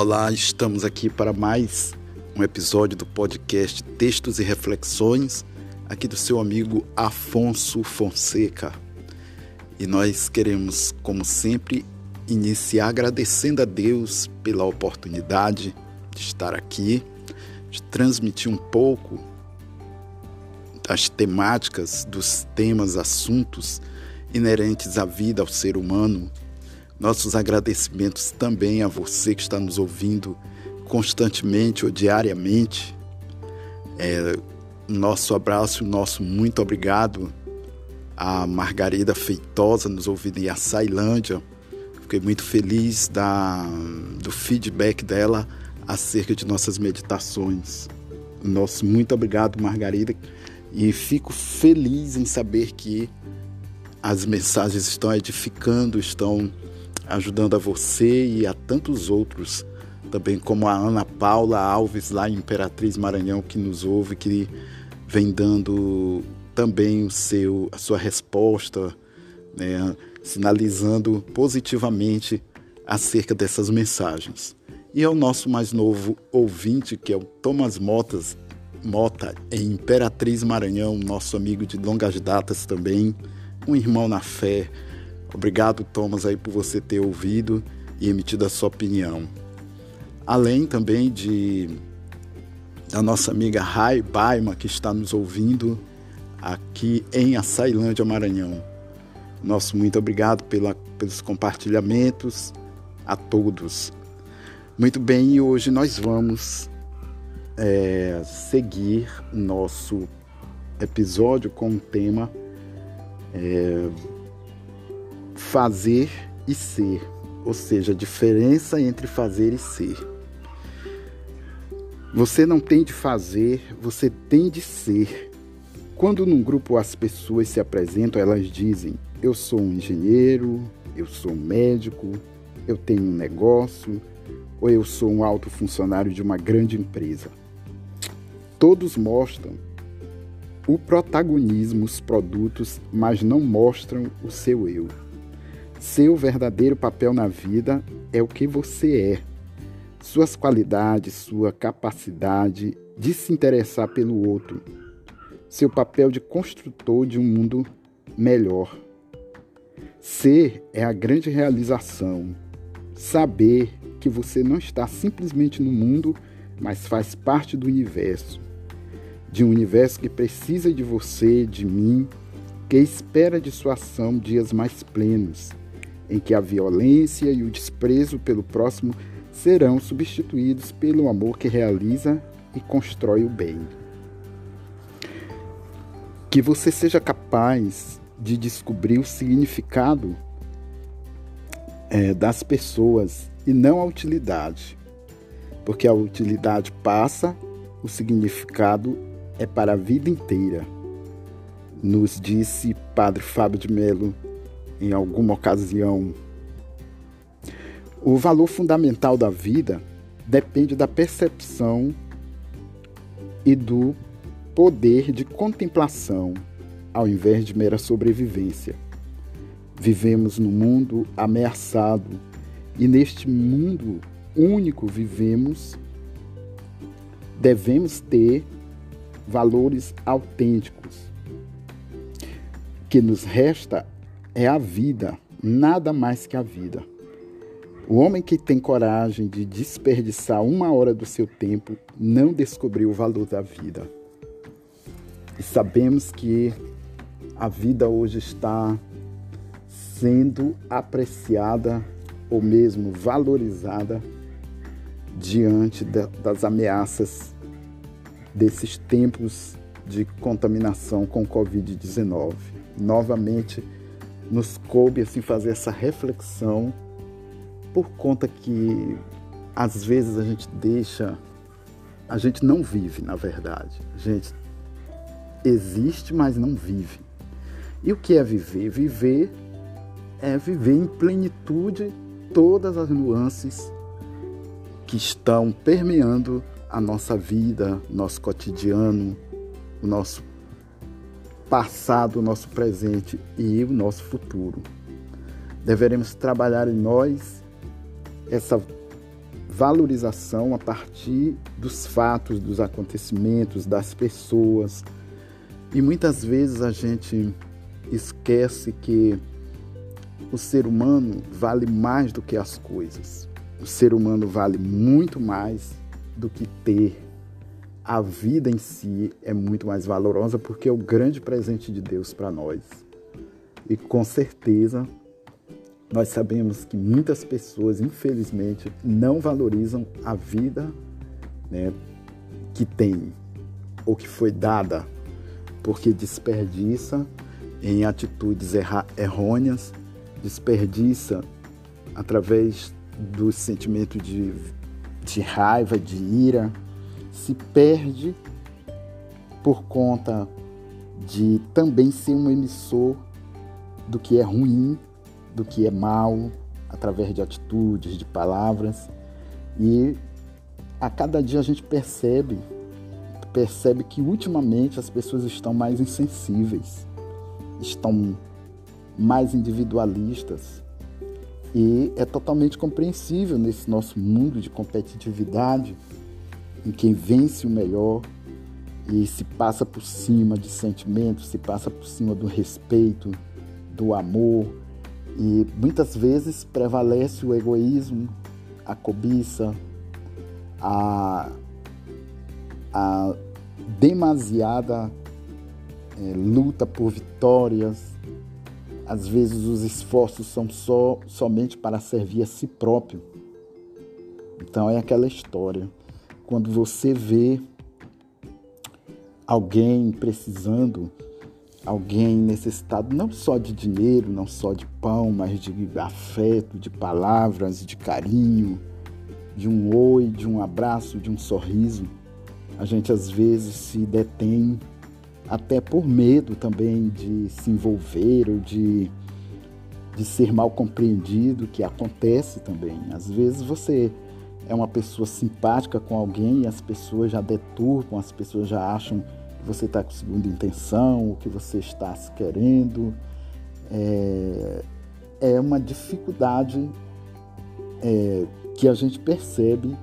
Olá, estamos aqui para mais um episódio do podcast Textos e Reflexões, aqui do seu amigo Afonso Fonseca. E nós queremos, como sempre, iniciar agradecendo a Deus pela oportunidade de estar aqui, de transmitir um pouco das temáticas, dos temas, assuntos inerentes à vida, ao ser humano nossos agradecimentos também a você que está nos ouvindo constantemente ou diariamente. É, nosso abraço, nosso muito obrigado a Margarida Feitosa nos ouvindo em Açailândia. Fiquei muito feliz da, do feedback dela acerca de nossas meditações. Nosso muito obrigado, Margarida, e fico feliz em saber que as mensagens estão edificando, estão ajudando a você e a tantos outros, também como a Ana Paula Alves lá em Imperatriz Maranhão que nos ouve, que vem dando também o seu a sua resposta, né, sinalizando positivamente acerca dessas mensagens. E ao nosso mais novo ouvinte, que é o Thomas Motas, Mota, em Imperatriz Maranhão, nosso amigo de longas datas também, um irmão na fé, Obrigado, Thomas, aí por você ter ouvido e emitido a sua opinião. Além também de da nossa amiga Rai Baima, que está nos ouvindo aqui em Açailândia, Maranhão. Nosso muito obrigado pela, pelos compartilhamentos a todos. Muito bem, e hoje nós vamos é, seguir o nosso episódio com o tema é, fazer e ser, ou seja, a diferença entre fazer e ser. Você não tem de fazer, você tem de ser. Quando num grupo as pessoas se apresentam, elas dizem: Eu sou um engenheiro, eu sou um médico, eu tenho um negócio, ou eu sou um alto funcionário de uma grande empresa. Todos mostram o protagonismo, os produtos, mas não mostram o seu eu. Seu verdadeiro papel na vida é o que você é. Suas qualidades, sua capacidade de se interessar pelo outro. Seu papel de construtor de um mundo melhor. Ser é a grande realização. Saber que você não está simplesmente no mundo, mas faz parte do universo. De um universo que precisa de você, de mim, que espera de sua ação dias mais plenos em que a violência e o desprezo pelo próximo serão substituídos pelo amor que realiza e constrói o bem. Que você seja capaz de descobrir o significado é, das pessoas e não a utilidade, porque a utilidade passa, o significado é para a vida inteira. Nos disse Padre Fábio de Melo em alguma ocasião. O valor fundamental da vida depende da percepção e do poder de contemplação, ao invés de mera sobrevivência. Vivemos num mundo ameaçado e neste mundo único vivemos, devemos ter valores autênticos. O que nos resta é a vida, nada mais que a vida. O homem que tem coragem de desperdiçar uma hora do seu tempo não descobriu o valor da vida. E sabemos que a vida hoje está sendo apreciada ou mesmo valorizada diante das ameaças desses tempos de contaminação com Covid-19. Novamente, nos coube assim fazer essa reflexão por conta que às vezes a gente deixa a gente não vive, na verdade. A gente existe, mas não vive. E o que é viver? Viver é viver em plenitude todas as nuances que estão permeando a nossa vida, nosso cotidiano, o nosso passado, o nosso presente e o nosso futuro. Deveremos trabalhar em nós essa valorização a partir dos fatos, dos acontecimentos, das pessoas. E muitas vezes a gente esquece que o ser humano vale mais do que as coisas. O ser humano vale muito mais do que ter. A vida em si é muito mais valorosa porque é o grande presente de Deus para nós. E com certeza nós sabemos que muitas pessoas, infelizmente, não valorizam a vida né, que tem ou que foi dada, porque desperdiça em atitudes errôneas, desperdiça através do sentimento de, de raiva, de ira, se perde por conta de também ser um emissor do que é ruim do que é mal, através de atitudes, de palavras. E a cada dia a gente percebe, percebe que ultimamente as pessoas estão mais insensíveis, estão mais individualistas. E é totalmente compreensível nesse nosso mundo de competitividade, em quem vence o melhor e se passa por cima de sentimentos, se passa por cima do respeito, do amor, e muitas vezes prevalece o egoísmo, a cobiça, a, a demasiada é, luta por vitórias. Às vezes os esforços são só somente para servir a si próprio. Então é aquela história. Quando você vê alguém precisando alguém necessitado não só de dinheiro, não só de pão, mas de afeto, de palavras, de carinho, de um oi, de um abraço, de um sorriso. A gente às vezes se detém até por medo também de se envolver ou de, de ser mal compreendido, que acontece também. Às vezes você é uma pessoa simpática com alguém e as pessoas já deturpam, as pessoas já acham que você está com segunda intenção, o que você está se querendo. É, é uma dificuldade é, que a gente percebe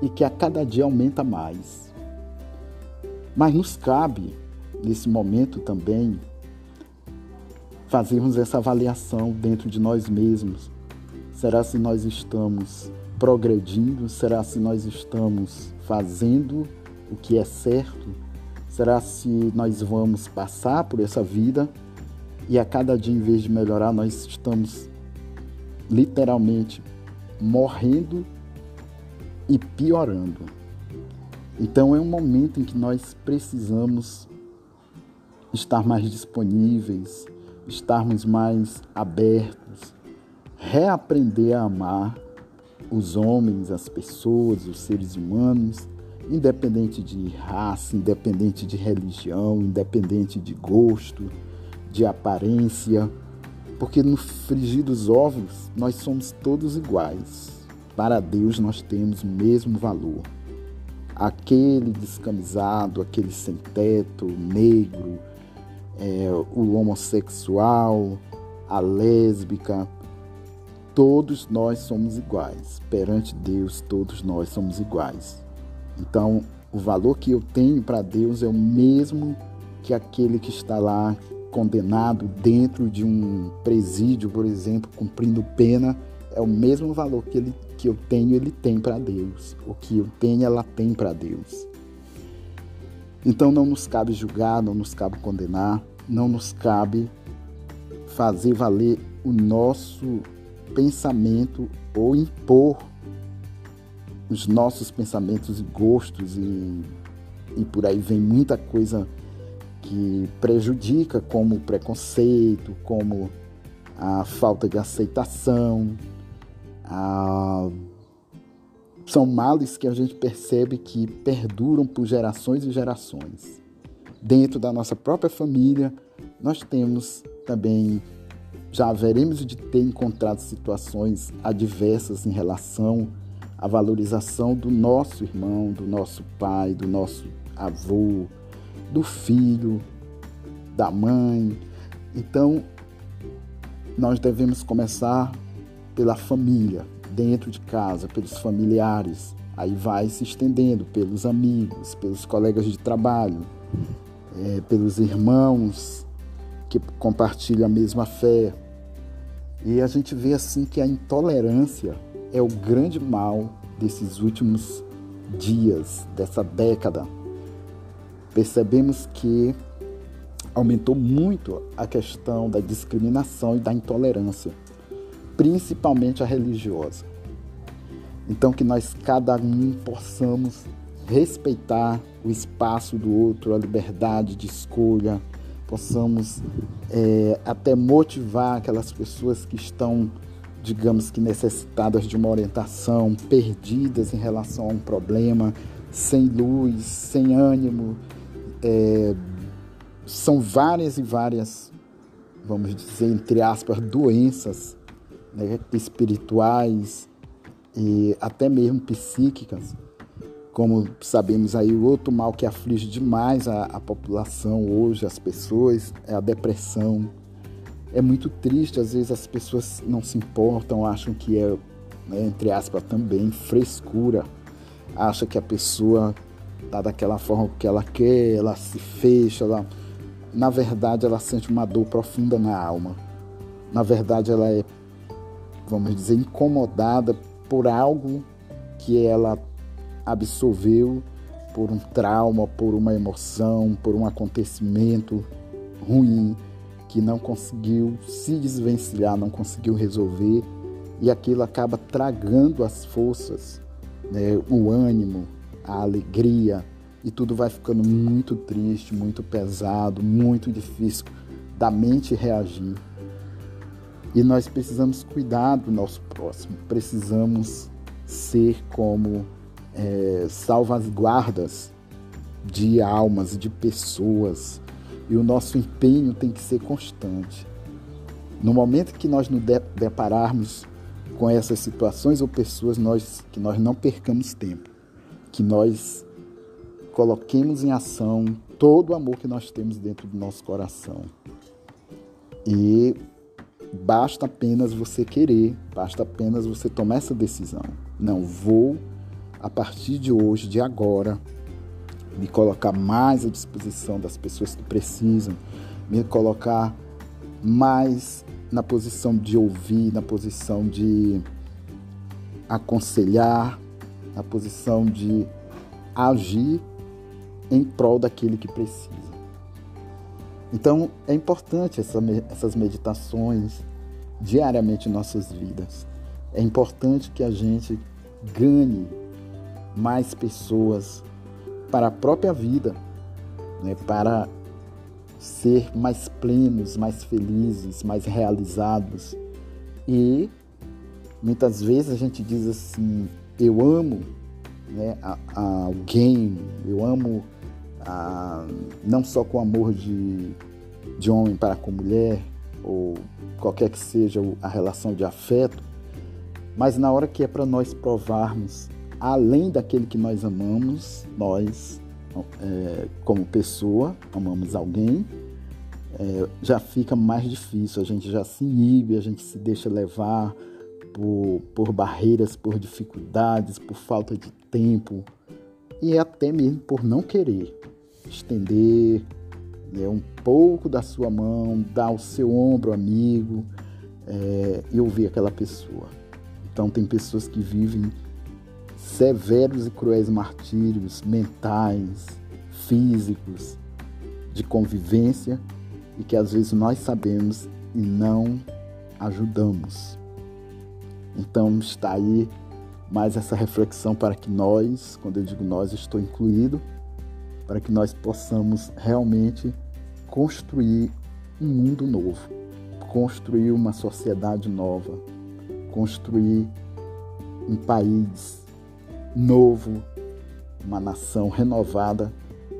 e que a cada dia aumenta mais. Mas nos cabe, nesse momento também, fazermos essa avaliação dentro de nós mesmos. Será se nós estamos progredindo? Será se nós estamos fazendo o que é certo? Será se nós vamos passar por essa vida e a cada dia, em vez de melhorar, nós estamos literalmente morrendo e piorando? Então é um momento em que nós precisamos estar mais disponíveis, estarmos mais abertos, reaprender a amar os homens, as pessoas, os seres humanos independente de raça, independente de religião, independente de gosto, de aparência, porque no frigir dos ovos nós somos todos iguais. Para Deus nós temos o mesmo valor. Aquele descamisado, aquele sem teto, negro, é, o homossexual, a lésbica, todos nós somos iguais. Perante Deus, todos nós somos iguais. Então, o valor que eu tenho para Deus é o mesmo que aquele que está lá condenado dentro de um presídio, por exemplo, cumprindo pena, é o mesmo valor que, ele, que eu tenho, ele tem para Deus. O que eu tenho, ela tem para Deus. Então não nos cabe julgar, não nos cabe condenar, não nos cabe fazer valer o nosso pensamento ou impor os nossos pensamentos e gostos e, e por aí vem muita coisa que prejudica, como preconceito, como a falta de aceitação. A... São males que a gente percebe que perduram por gerações e gerações. Dentro da nossa própria família, nós temos também, já veremos de ter encontrado situações adversas em relação a valorização do nosso irmão, do nosso pai, do nosso avô, do filho, da mãe. Então, nós devemos começar pela família, dentro de casa, pelos familiares, aí vai se estendendo pelos amigos, pelos colegas de trabalho, é, pelos irmãos que compartilham a mesma fé. E a gente vê assim que a intolerância é o grande mal desses últimos dias, dessa década. Percebemos que aumentou muito a questão da discriminação e da intolerância, principalmente a religiosa. Então, que nós, cada um, possamos respeitar o espaço do outro, a liberdade de escolha, possamos é, até motivar aquelas pessoas que estão, digamos que necessitadas de uma orientação, perdidas em relação a um problema, sem luz, sem ânimo, é, são várias e várias, vamos dizer, entre aspas, doenças né, espirituais e até mesmo psíquicas. Como sabemos aí, o outro mal que aflige demais a, a população hoje, as pessoas, é a depressão. É muito triste, às vezes as pessoas não se importam, acham que é, né, entre aspas, também frescura. Acha que a pessoa está daquela forma que ela quer, ela se fecha, ela na verdade ela sente uma dor profunda na alma. Na verdade ela é, vamos dizer, incomodada por algo que ela absorveu, por um trauma, por uma emoção, por um acontecimento ruim que não conseguiu se desvencilhar, não conseguiu resolver e aquilo acaba tragando as forças, né, o ânimo, a alegria, e tudo vai ficando muito triste, muito pesado, muito difícil da mente reagir. E nós precisamos cuidar do nosso próximo, precisamos ser como é, salvaguardas de almas, de pessoas, e o nosso empenho tem que ser constante. No momento que nós nos depararmos com essas situações ou pessoas, nós, que nós não percamos tempo, que nós coloquemos em ação todo o amor que nós temos dentro do nosso coração. E basta apenas você querer, basta apenas você tomar essa decisão. Não vou, a partir de hoje, de agora, me colocar mais à disposição das pessoas que precisam, me colocar mais na posição de ouvir, na posição de aconselhar, na posição de agir em prol daquele que precisa. Então é importante essa, essas meditações diariamente em nossas vidas. É importante que a gente ganhe mais pessoas para a própria vida, né? para ser mais plenos, mais felizes, mais realizados. E muitas vezes a gente diz assim: eu amo né, a, a alguém, eu amo não só com amor de, de homem para com mulher, ou qualquer que seja a relação de afeto, mas na hora que é para nós provarmos, além daquele que nós amamos, nós, é, como pessoa, amamos alguém, é, já fica mais difícil, a gente já se inibe, a gente se deixa levar por, por barreiras, por dificuldades, por falta de tempo e até mesmo por não querer estender né, um pouco da sua mão, dar o seu ombro amigo é, e ouvir aquela pessoa. Então, tem pessoas que vivem severos e cruéis martírios mentais, físicos, de convivência e que às vezes nós sabemos e não ajudamos. Então, está aí mais essa reflexão para que nós, quando eu digo nós, estou incluído, para que nós possamos realmente construir um mundo novo, construir uma sociedade nova, construir um país novo, uma nação renovada,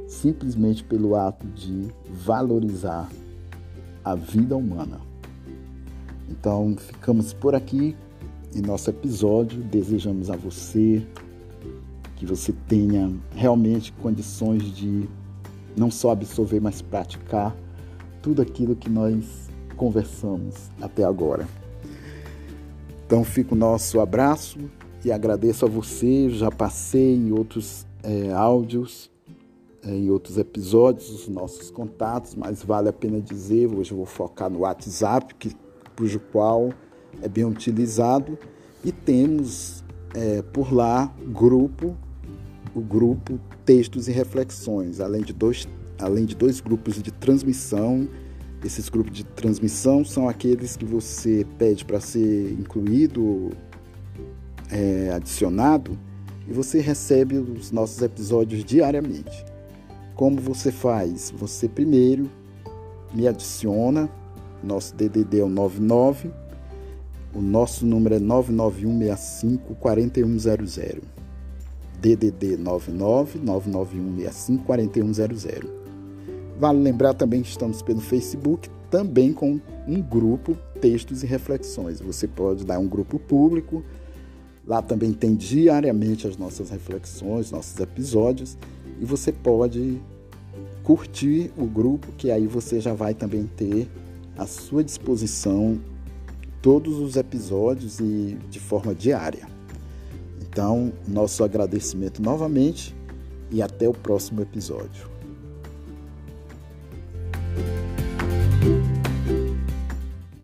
simplesmente pelo ato de valorizar a vida humana. Então, ficamos por aqui em nosso episódio. Desejamos a você que você tenha realmente condições de não só absorver, mas praticar tudo aquilo que nós conversamos até agora. Então fica o nosso abraço e agradeço a você. Já passei em outros é, áudios, é, em outros episódios, os nossos contatos, mas vale a pena dizer. Hoje eu vou focar no WhatsApp, que, cujo qual é bem utilizado, e temos é, por lá grupo, o grupo Textos e Reflexões, além de dois, além de dois grupos de transmissão esses grupos de transmissão são aqueles que você pede para ser incluído, é, adicionado, e você recebe os nossos episódios diariamente. Como você faz? Você primeiro me adiciona, nosso DDD é o 99, o nosso número é 99165 4100. DDD 99 99165 4100. Vale lembrar também que estamos pelo Facebook, também com um grupo Textos e Reflexões. Você pode dar um grupo público, lá também tem diariamente as nossas reflexões, nossos episódios, e você pode curtir o grupo, que aí você já vai também ter à sua disposição todos os episódios e de forma diária. Então, nosso agradecimento novamente e até o próximo episódio.